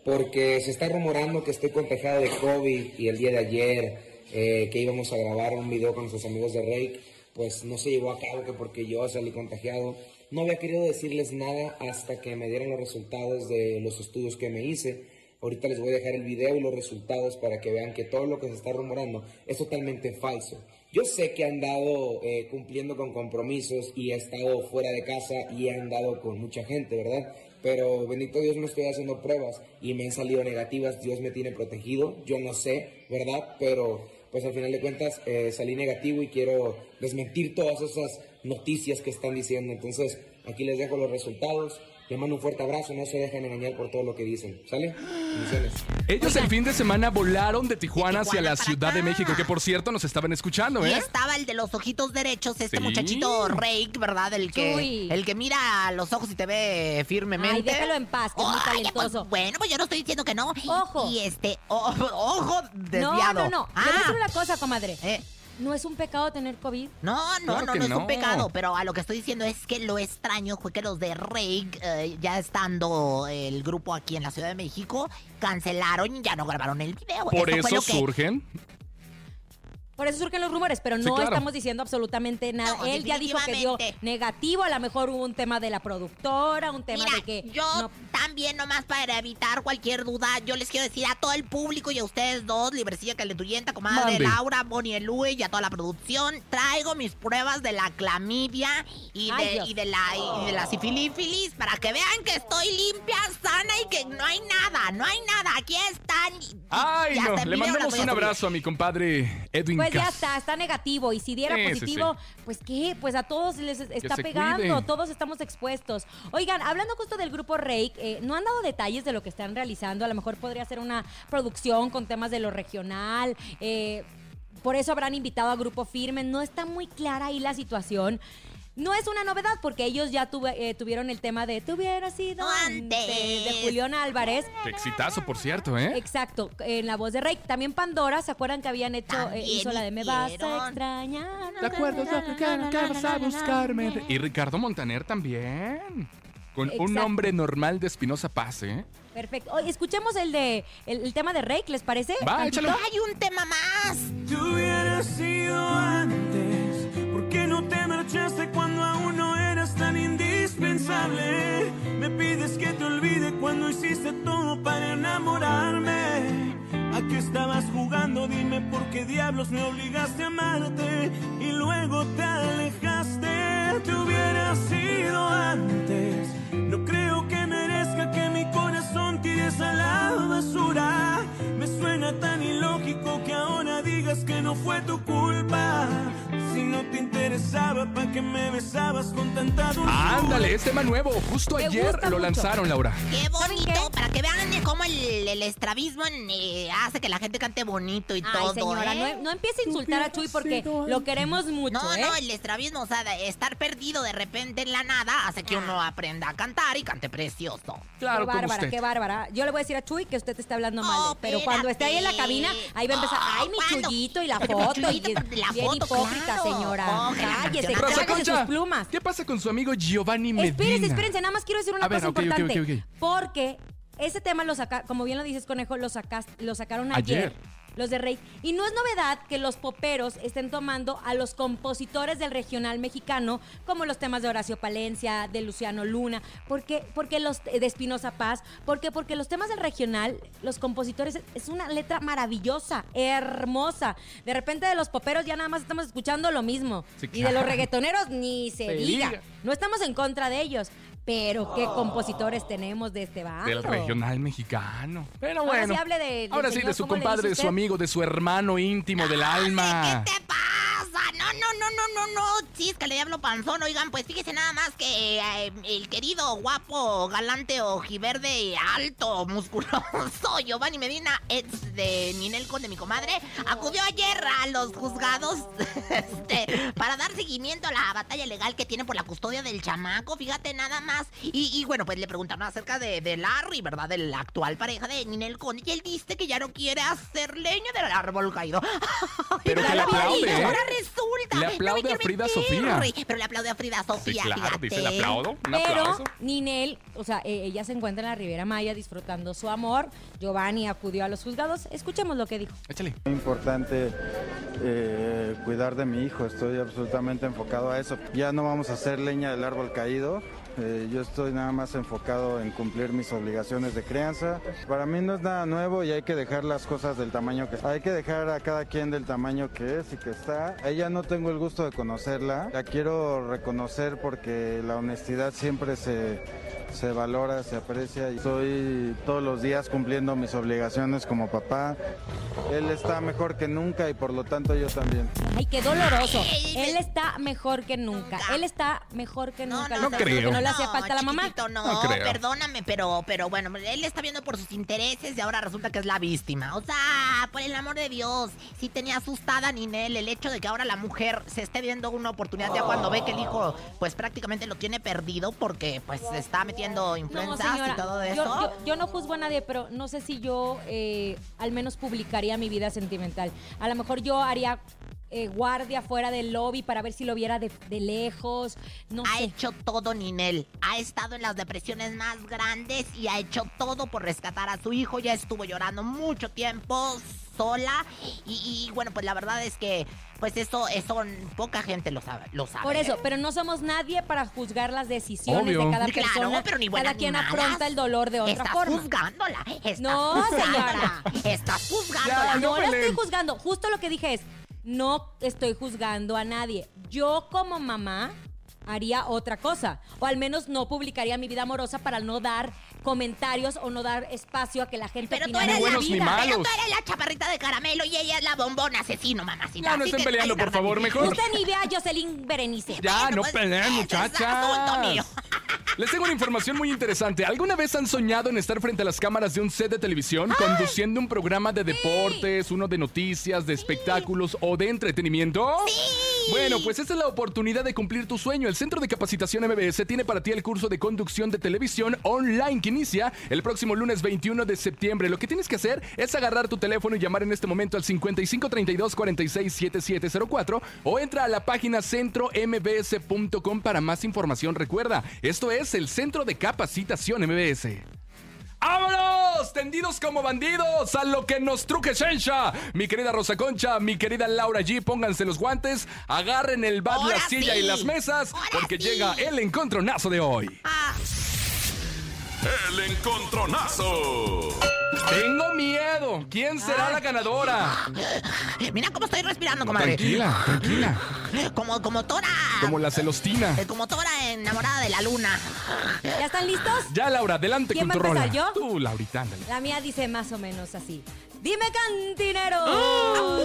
porque se está rumorando que estoy contagiado de COVID y el día de ayer eh, que íbamos a grabar un video con nuestros amigos de Rake, pues no se llevó a cabo que porque yo salí contagiado. No había querido decirles nada hasta que me dieran los resultados de los estudios que me hice. Ahorita les voy a dejar el video y los resultados para que vean que todo lo que se está rumorando es totalmente falso. Yo sé que han dado eh, cumpliendo con compromisos y he estado fuera de casa y he andado con mucha gente, ¿verdad? Pero bendito Dios me estoy haciendo pruebas y me han salido negativas, Dios me tiene protegido, yo no sé, ¿verdad? Pero pues al final de cuentas eh, salí negativo y quiero desmentir todas esas noticias que están diciendo. Entonces aquí les dejo los resultados, les mando un fuerte abrazo, no se dejen engañar por todo lo que dicen, ¿sale? Bendiciones. Ellos el fin de semana volaron de Tijuana hacia la Ciudad de México, que por cierto nos estaban escuchando, Y ¿eh? estaba el de los ojitos derechos, este Sí. muchachito Rake, ¿verdad? El que, el que mira a los ojos y te ve firmemente. Ay, déjalo en paz, que es muy talentoso. pues, bueno, pues yo no estoy diciendo que no. Ojo. Y este, o- ojo No, desviado. no, no. Le voy a Ah, decir una cosa, comadre. eh, No es un pecado tener COVID. no, no, Claro no, no es no. un pecado, pero a lo que estoy diciendo es que lo extraño fue que los de Rake, eh, ya estando el grupo aquí en la Ciudad de México, cancelaron y ya no grabaron el video. Por eso lo que- surgen. Por eso surgen los rumores, pero Sí, no claro. estamos diciendo absolutamente nada. No, Él ya dijo que dio negativo, a lo mejor hubo un tema de la productora, un tema Mira, de que yo no- también nomás para evitar cualquier duda, yo les quiero decir a todo el público y a ustedes dos, Librecilla Calenturienta, comadre Mande. Laura, Bonnie Elue y a toda la producción, traigo mis pruebas de la clamidia y Ay, de, y de la y de la sifilifilis para que vean que estoy limpia, sana y que no hay nada, no hay nada, aquí están. y- Ay, no. Le mandamos un abrazo a mi compadre Edwin Pues ya está, está negativo. Y si diera Sí, sí, positivo, pues qué, pues a todos les está pegando, todos estamos expuestos. Oigan, hablando justo del grupo Rake, eh, no han dado detalles de lo que están realizando. A lo mejor podría ser una producción con temas de lo regional. eh, por eso habrán invitado a Grupo Firme. No está muy clara ahí la situación. No es una novedad porque ellos ya tuve- eh, tuvieron el tema de Tuviera sido antes de Julián Álvarez. Qué exitazo, por cierto, ¿eh? Exacto, en la voz de Rey. También Pandora, ¿se acuerdan que habían hecho, eh, hizo la de Me vas a extrañar? ¿Te acuerdas lo que vas a buscarme? Y Ricardo Montaner también. Con un nombre normal de Espinosa Paz, ¿eh? Perfecto. Oye, escuchemos el de el, el tema de Rey, ¿les parece? Va, échalo. Hay un tema más. Tú hubieras sido antes, ¿por qué no te marchaste cuando aún no eras tan indispensable? Me pides que te olvide cuando hiciste todo para enamorarme. ¿A qué estabas jugando? Dime por qué diablos me obligaste a amarte y luego te alejaste. Te hubieras sido antes tienes a la basura. Me suena tan ilógico que ahora digas que no fue tu culpa. Si no te interesaba, ¿para qué me besabas con tanta dulzura? Ándale, es tema nuevo. Justo Me ayer lo mucho. lanzaron, Laura. ¡Qué bonito! Cómo el, el estrabismo eh, hace que la gente cante bonito y Ay, todo, señora, ¿eh? no, no empiece a insultar a Chuy porque lo queremos mucho, No, ¿eh? no, el estrabismo, o sea, estar perdido de repente en la nada hace que uno aprenda a cantar y cante precioso. qué bárbara, qué bárbara. Yo le voy a decir a Chuy que usted te está hablando mal. de- Pero cuando esté ahí en la cabina, ahí va a empezar. Ay, mi Chuyito y la foto. Chuyito, y la bien foto, hipócrita, claro. señora. Oh, Cállese, trágase sus plumas. ¿qué pasa con su amigo Giovanni Medina? Espérense, espérense, nada más quiero decir una A ver, cosa importante. ok, ok. Porque ese tema lo saca, como bien lo dices, conejo, lo sacas, lo sacaron ayer. Ayer. Los de Rey. Y no es novedad que los poperos estén tomando a los compositores del regional mexicano, como los temas de Horacio Palencia, de Luciano Luna, porque, porque los de Espinosa Paz, porque, porque los temas del regional, los compositores, es una letra maravillosa, hermosa. De repente de los poperos ya nada más estamos escuchando lo mismo. Sí, Y de los reggaetoneros ni se, Se diga. diga. No estamos en contra de ellos, pero qué compositores tenemos de este bando. Del regional mexicano. Pero Ahora bueno. sí hable de- ahora sí, de su ¿cómo le compadre, de su amigo, de su hermano íntimo del alma. ¿Qué pasa? No, no, no, no, no, no. Sí, es que le hablo panzón. Oigan, pues fíjese nada más que eh, el querido, guapo, galante, ojiverde, alto, musculoso Giovanni Medina, ex de Ninel Conde, mi comadre, acudió ayer a los juzgados este, para dar seguimiento a la batalla legal que tiene por la custodia del chamaco. Fíjate nada más. Y, y, bueno, pues le preguntaron acerca de, de Larry, ¿verdad? De la actual pareja de Ninel Conde. Y él dice que ya no quiere hacer leña del árbol caído. Pero que le Ay, aplaude, ¿eh? Ahora resulta. Le No me aplaude a Frida Sofía. Pero le aplaude a Frida Sofía, claro, fíjate. dice, "Le aplaudo". Un Pero aplauso. Ninel, o sea, eh, ella se encuentra en la Riviera Maya disfrutando su amor. Giovanni acudió a los juzgados. Escuchemos lo que dijo. Échale. Muy importante eh, cuidar de mi hijo, estoy absolutamente enfocado a eso. Ya no vamos a hacer leña del árbol caído. Eh, yo estoy nada más enfocado en cumplir mis obligaciones de crianza. Para mí no es nada nuevo y hay que dejar las cosas del tamaño que Hay que dejar a cada quien del tamaño que es y que está. A ella no tengo el gusto de conocerla. La quiero reconocer porque la honestidad siempre se, se valora, se aprecia. Y estoy todos los días cumpliendo mis obligaciones como papá. Él está mejor que nunca y por lo tanto yo también. Ay, qué doloroso. Él está mejor que nunca. Él está mejor que nunca. no está diciendo creo. Que no le hacía falta a la mamá. no, No creo. perdóname, pero, pero bueno, él está viendo por sus intereses y ahora resulta que es la víctima. O sea, por el amor de Dios, sí tenía asustada Ninel el hecho de que ahora la mujer se esté viendo una oportunidad ya cuando ve que el hijo, pues prácticamente lo tiene perdido porque pues se está metiendo No, influencias señora, y todo yo, eso. yo- yo no juzgo a nadie, pero no sé si yo eh, al menos publicaría mi vida sentimental. A lo mejor yo haría eh, guardia fuera del lobby para ver si lo viera de, de lejos. No ha sé. hecho todo Ninel. Ha estado en las depresiones más grandes y ha hecho todo por rescatar a su hijo. Ya estuvo llorando mucho tiempo sola. Y, y, bueno, pues la verdad es que pues eso, eso poca gente lo sabe. Lo sabe. Por eso, pero no somos nadie para juzgar las decisiones Obvio. de cada Claro, persona. pero ni cada ni quien malas. afronta el dolor de otra Estás forma. juzgándola. Estás No, juzgándola. Estás juzgándola. no, no la estoy juzgando. Justo lo que dije es, no estoy juzgando a nadie. Yo como mamá haría otra cosa. O al menos no publicaría mi vida amorosa para no dar comentarios o no dar espacio a que la gente Pero tú eres de la mi buenos ni vida. malos. Pero tú eres la chaparrita de caramelo y ella es la bombona asesino, mamacita. Ya no Así estén que- peleando, ay, por favor, mejor. Usted ni vea a Jocelyn Berenice. Ya, Bueno, no pues, peleen, ese es asunto mío. muchachas. Les tengo una información muy interesante. ¿Alguna vez han soñado en estar frente a las cámaras de un set de televisión conduciendo un programa de deportes, uno de noticias, de espectáculos o de entretenimiento? Bueno, pues esta es la oportunidad de cumplir tu sueño. El Centro de Capacitación MBS tiene para ti el curso de conducción de televisión online que inicia el próximo lunes 21 de septiembre. Lo que tienes que hacer es agarrar tu teléfono y llamar en este momento al 5532 46 7704 o entra a la página centrombs.com para más información. Recuerda, esto es el Centro de Capacitación MBS. ¡Vámonos! Tendidos como bandidos a lo que nos truque Shensha. Mi querida Rosa Concha, mi querida Laura G, pónganse los guantes, agarren el bat, Ahora la silla y las mesas, Ahora porque sí. llega el encontronazo de hoy. Ah, El encontronazo. Tengo miedo. ¿Quién será la ganadora? mira cómo estoy respirando, comadre. Tranquila, tranquila. Como, como Tora. Como la celostina. eh, Como Tora enamorada de la luna. ¿Ya están listos? Ya, Laura, adelante ¿Quién con va tu rola. yo? Tú, Laurita, ándale. La mía dice más o menos así. Dime cantinero, ¡Ah!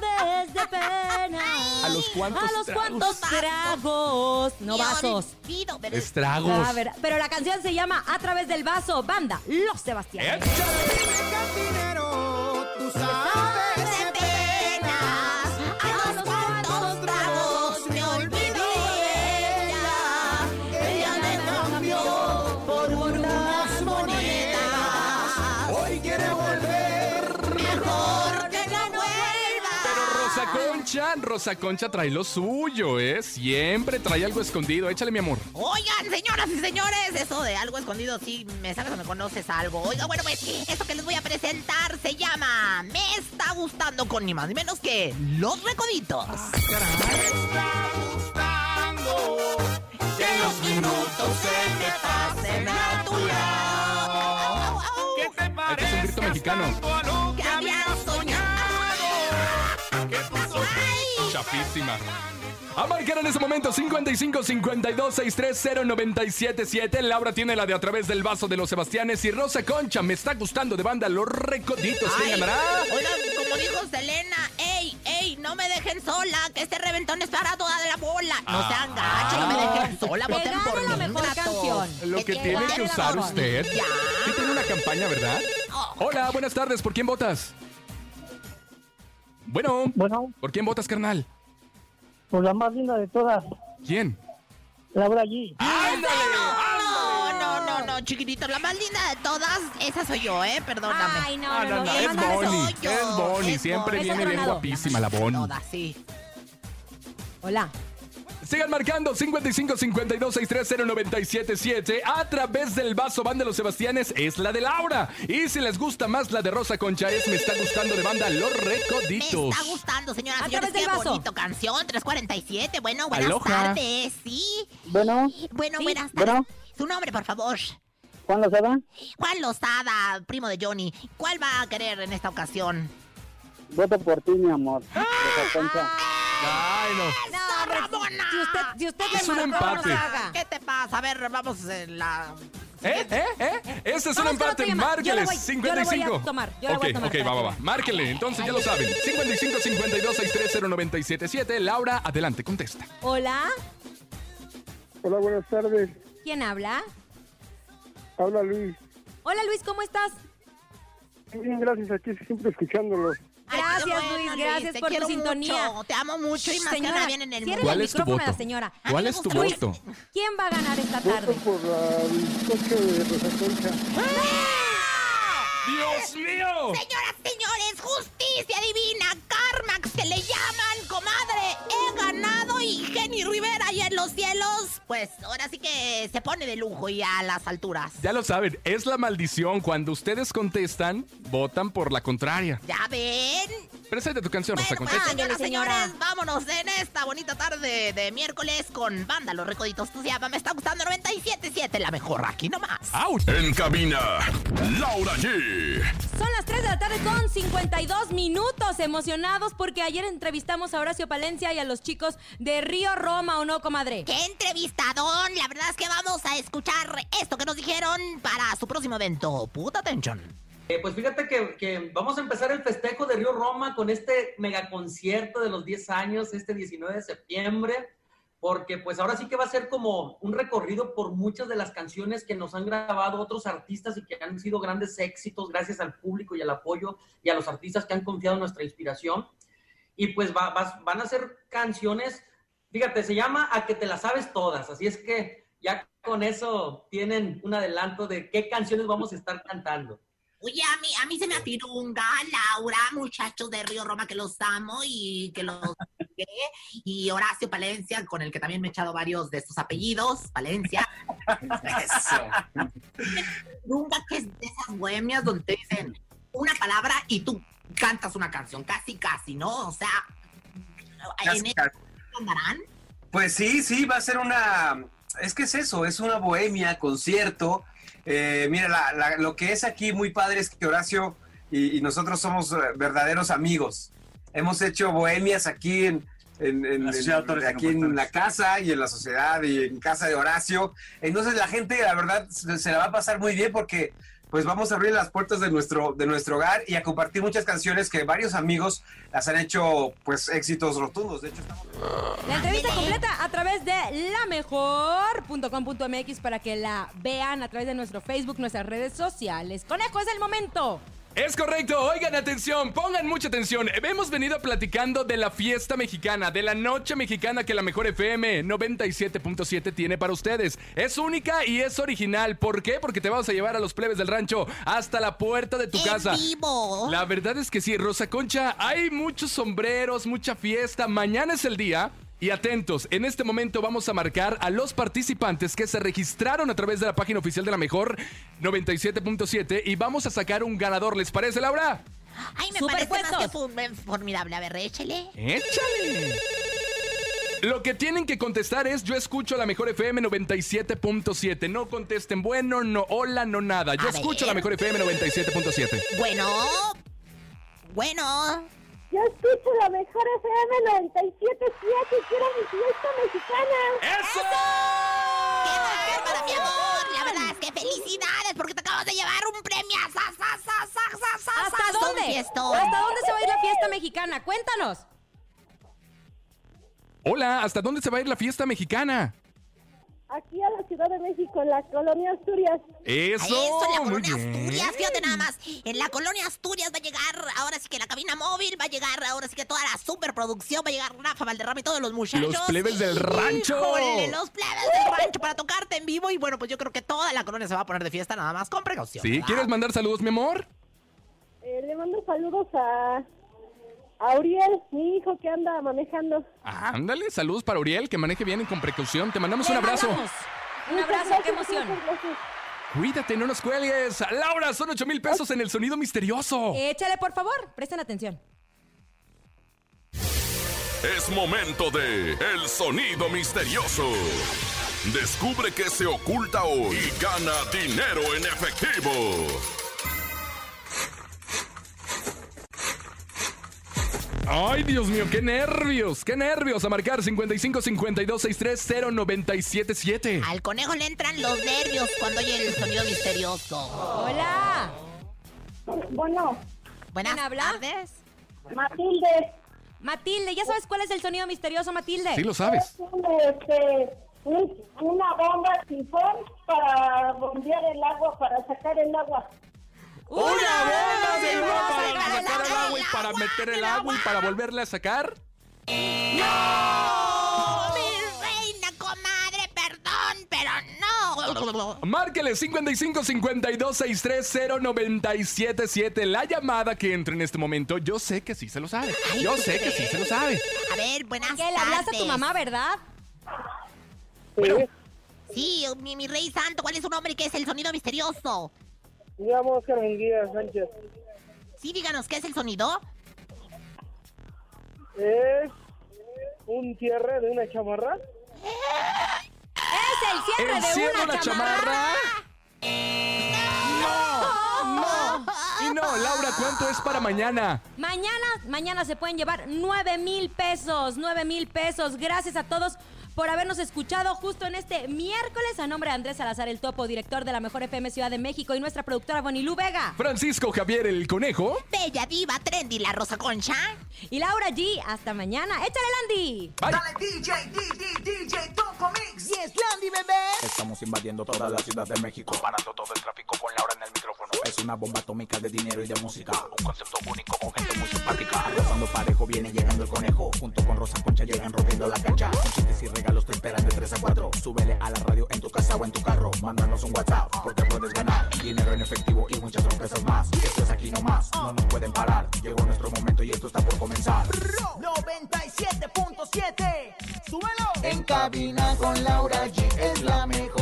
¿te vez de pena. ¿A los cuantos A los tragos? cuantos tragos. No vasos. Estragos. A ver, pero la canción se llama A través del vaso, banda Los Sebastián. Tú sabes Concha, Rosa Concha trae lo suyo, ¿eh? Siempre trae algo escondido. Échale, mi amor. Oigan, señoras y señores, eso de algo escondido, sí, me sabes o me conoces algo. Oiga, bueno, pues esto que les voy a presentar se llama Me está gustando con ni más ni menos que Los Recoditos. Que los minutos se me pasen a tu lado. ¿Qué te Este es un grito mexicano. Chapísima. A marcar en ese momento 55 52 630 977. Laura tiene la de a través del vaso de los Sebastianes y Rosa Concha me está gustando de banda Los Recoditos. ¿Quién Ay, ganará? Oigan, como dijo Selena, ey, ey, no me dejen sola, que este reventón es para toda la bola. No sean gachos, no me dejen sola, Que voten por la mí, mejor canción. Lo que tiene que usar usted. Sí tiene una campaña, ¿verdad? Hola, buenas tardes. ¿Por quién votas? Bueno. ¿Por quién votas, carnal? Por la más linda de todas, ¿Quién? Laura G. No, no, no, no, chiquitito, la más linda de todas, esa soy yo, ¿eh? Perdóname. Ay, no, Ah, no, no, es Bonnie. Es Bonnie. Siempre viene bien guapísima la Bonnie. Todas, sí. Hola. Sigan marcando 55 52 630 977 a través del vaso banda los Sebastianes es la de Laura. Y si les gusta más la de Rosa Concha es Me está gustando de banda Los Me Recoditos. está gustando, señoras A y señores. través del Qué vaso. bonito canción, 347. Bueno, buenas Aloha. tardes, ¿sí? Bueno, Bueno, Sí. buenas tardes. Bueno. Su nombre, por favor. Juan Lozada, Juan Lozada, primo de Johnny. ¿Cuál va a querer en esta ocasión? voto por ti, mi amor. Ah. Rosa Concha. Ay, no. No, hombre, si usted, si usted Es le un marcó, no empate. haga. ¿Qué te pasa? A ver, vamos en la... ¿Eh? ¿Eh? ¿Eh? Este es un Vamos con empate. Yo Márqueles. voy- yo voy a 55. tomar, yo lo voy a ok, tomar ok, va, va, va. Márquenle. Entonces ya lo saben. 55 52 630 977. Laura, adelante, contesta. Hola. Hola, buenas tardes. ¿Quién habla? Habla Luis. Hola Luis, ¿cómo estás? Bien, gracias, aquí siempre escuchándolo. Gracias, bueno, Luis, gracias te por tu sintonía. mucho, Te amo mucho y más que Señora, nada bien en el mundo. ¿Cuál el es tu micrófono a la voto? señora. ¿Cuál es tu Luis, voto? ¿Quién va a ganar esta tarde? Voto por la de Rosa Concha. ¡Dios mío! Señoras, señores, justicia divina, karma que se le llaman, comadre. He ganado y Jenny Rivera y en los cielos, pues ahora sí que se pone de lujo y a las alturas. Ya lo saben, es la maldición. Cuando ustedes contestan, votan por la contraria. ¿Ya ven? Presenta tu canción, Rosa Bueno, Concha. pues, señoras, señora. señores, vámonos en esta bonita tarde de miércoles con Banda Los Recoditos. Tú llama, me está gustando 97.7, la mejor aquí nomás. En cabina, Laura G. Son las 3 de la tarde con 52 minutos. Emocionados porque ayer entrevistamos a Horacio Palencia y a los chicos de Río Roma, ¿o no, comadre? ¡Qué entrevistadón! La verdad es que vamos a escuchar esto que nos dijeron para su próximo evento. Puta atención. Eh, pues fíjate que, que vamos a empezar el festejo de Río Roma con este megaconcierto de los 10 años, este 19 de septiembre, porque pues ahora sí que va a ser como un recorrido por muchas de las canciones que nos han grabado otros artistas y que han sido grandes éxitos gracias al público y al apoyo y a los artistas que han confiado en nuestra inspiración. Y pues va- va- van a ser canciones, fíjate, se llama A que te las sabes todas, así es que ya con eso tienen un adelanto de qué canciones vamos a estar cantando. Oye, a mí, a mí se me atirunga, Laura, muchachos de Río Roma que los amo y que los y Horacio Palencia, con el que también me he echado varios de sus apellidos, Palencia. Nunca que es de esas bohemias donde te dicen una palabra y tú cantas una canción, casi, casi, ¿no? O sea, Casi, en casi. Andarán. Pues sí, sí, va a ser una... Es que es eso, es una bohemia, concierto. Eh, mira, la- la- lo que es aquí muy padre es que Horacio y, y nosotros somos eh, verdaderos amigos. Hemos hecho bohemias aquí en, en- en- La Sociedad en- Torres aquí en la casa y en la sociedad y en casa de Horacio. Entonces la gente, la verdad, se se la va a pasar muy bien porque pues vamos a abrir las puertas de nuestro, de nuestro hogar y a compartir muchas canciones que varios amigos las han hecho pues éxitos rotundos. De hecho, estamos... La entrevista completa a través de lamejor.com.mx para que la vean a través de nuestro Facebook, nuestras redes sociales. Conejo, es el momento. Es correcto, oigan atención, pongan mucha atención. Hemos venido platicando de la fiesta mexicana, de la noche mexicana que la mejor FM 97.7 tiene para ustedes. Es única y es original. ¿Por qué? Porque te vamos a llevar a los plebes del rancho hasta la puerta de tu ¡En casa. vivo! La verdad es que sí, Rosa Concha, hay muchos sombreros, mucha fiesta. Mañana es el día. Y atentos, en este momento vamos a marcar a los participantes que se registraron a través de la página oficial de la mejor 97.7 y vamos a sacar un ganador. ¿Les parece, Laura? Ay, me parece más que formidable. A ver, échale. ¡Échale! Lo que tienen que contestar es yo escucho la mejor FM 97.7. No contesten bueno, no hola, no nada. Yo A escucho ver. la mejor FM 97.7. Bueno. Bueno. Yo escucho la mejor FM 97.7 y quiero mi fiesta mexicana. ¡Eso! ¡Qué bárbara, mi amor! La verdad es que felicidades porque te acabas de llevar un premio. ¡Sa, sa, sa, sa, sa, sa, ¿Hasta sa, dónde? ¿Hasta dónde se va a ir la fiesta mexicana? Cuéntanos. Hola, ¿hasta dónde se va a ir la fiesta mexicana? Aquí a la Ciudad de México, en la colonia Asturias. Eso, Eso, en la muy colonia bien. Asturias, fíjate nada más. En la colonia Asturias va a llegar, ahora sí que la cabina móvil va a llegar, ahora sí que toda la superproducción va a llegar Rafa Valderrama y todos los muchachos. Los plebes del rancho. Híjole, los plebes del rancho para tocarte en vivo. Y bueno, pues yo creo que toda la colonia se va a poner de fiesta nada más con precaución. ¿Sí? ¿verdad? ¿Quieres mandar saludos, mi amor? Eh, le mando saludos a, a Uriel, mi hijo que anda manejando. Ándale, saludos para Uriel, que maneje bien y con precaución. Te mandamos un abrazo. mandamos Un abrazo, qué emoción. Cuídate, no nos cuelgues. Laura, son 8 mil pesos en el sonido misterioso. Échale, por favor. Presten atención. Es momento de El Sonido Misterioso. Descubre qué se oculta hoy y gana dinero en efectivo. Ay, Dios mío, qué nervios, qué nervios. A marcar 55 52 63 0977. Al conejo le entran los nervios cuando oye el sonido misterioso. Hola. Bueno, Buenas ¿Quién habla? tardes. Matilde. Matilde, ¿ya sabes cuál es el sonido misterioso, Matilde? Sí, lo sabes. Este, un- una bomba sifón para bombear el agua, para sacar el agua. ¡Una bomba de ¡Una agua para sacar el agua, y para meter el agua y para volverla a sacar? ¡No! ¡Mi reina, comadre! Perdón, pero no. Márquele 55 52 63 0977. La llamada que entra en este momento, yo sé que sí se lo sabe. Yo ¿tú sé que sí se lo sabe. A ver, buenas ¿Qué? ¿Le hablaste a tu tardes. mamá, verdad? Sí, Sí, mi, mi rey santo, ¿cuál es su nombre y qué es el sonido misterioso? Me llamo Oscar Munguía Sánchez. Sí, díganos, ¿qué es el sonido? Es un cierre de una chamarra. ¡Es el cierre ¿El de cierre de una una chamarra? No, no. Y no, Laura, ¿cuánto es para mañana? Mañana, mañana se pueden llevar 9 mil pesos, 9 mil pesos. Gracias a todos por habernos escuchado justo en este miércoles. A nombre de Andrés Salazar, el topo, director de la Mejor FM Ciudad de México y nuestra productora Bonilú Vega. Francisco Javier el Conejo. Bella Diva Trendy, la Rosa Concha. Y Laura G, hasta mañana. ¡Échale, Landy! Bye. DJ, DJ, DJ, Topo Mix. Yes, Landy, bebé. Estamos invadiendo toda la ciudad de México, parando todo el tráfico con Laura en el micrófono. Es una bomba atómica de dinero y de música, un concepto único con gente muy simpática. Arrasando parejo viene llegando el conejo, junto con Rosa Concha llegan rompiendo la cancha. Con chistes y regalos te esperan de 3 a 4. Súbele a la radio en tu casa o en tu carro, mándanos un WhatsApp porque puedes ganar dinero en efectivo y muchas sorpresas más. Esto es aquí nomás, no nos pueden parar. Llegó nuestro momento y esto está por comenzar. 97.7. Súbelo. En cabina con Laura G es la mejor,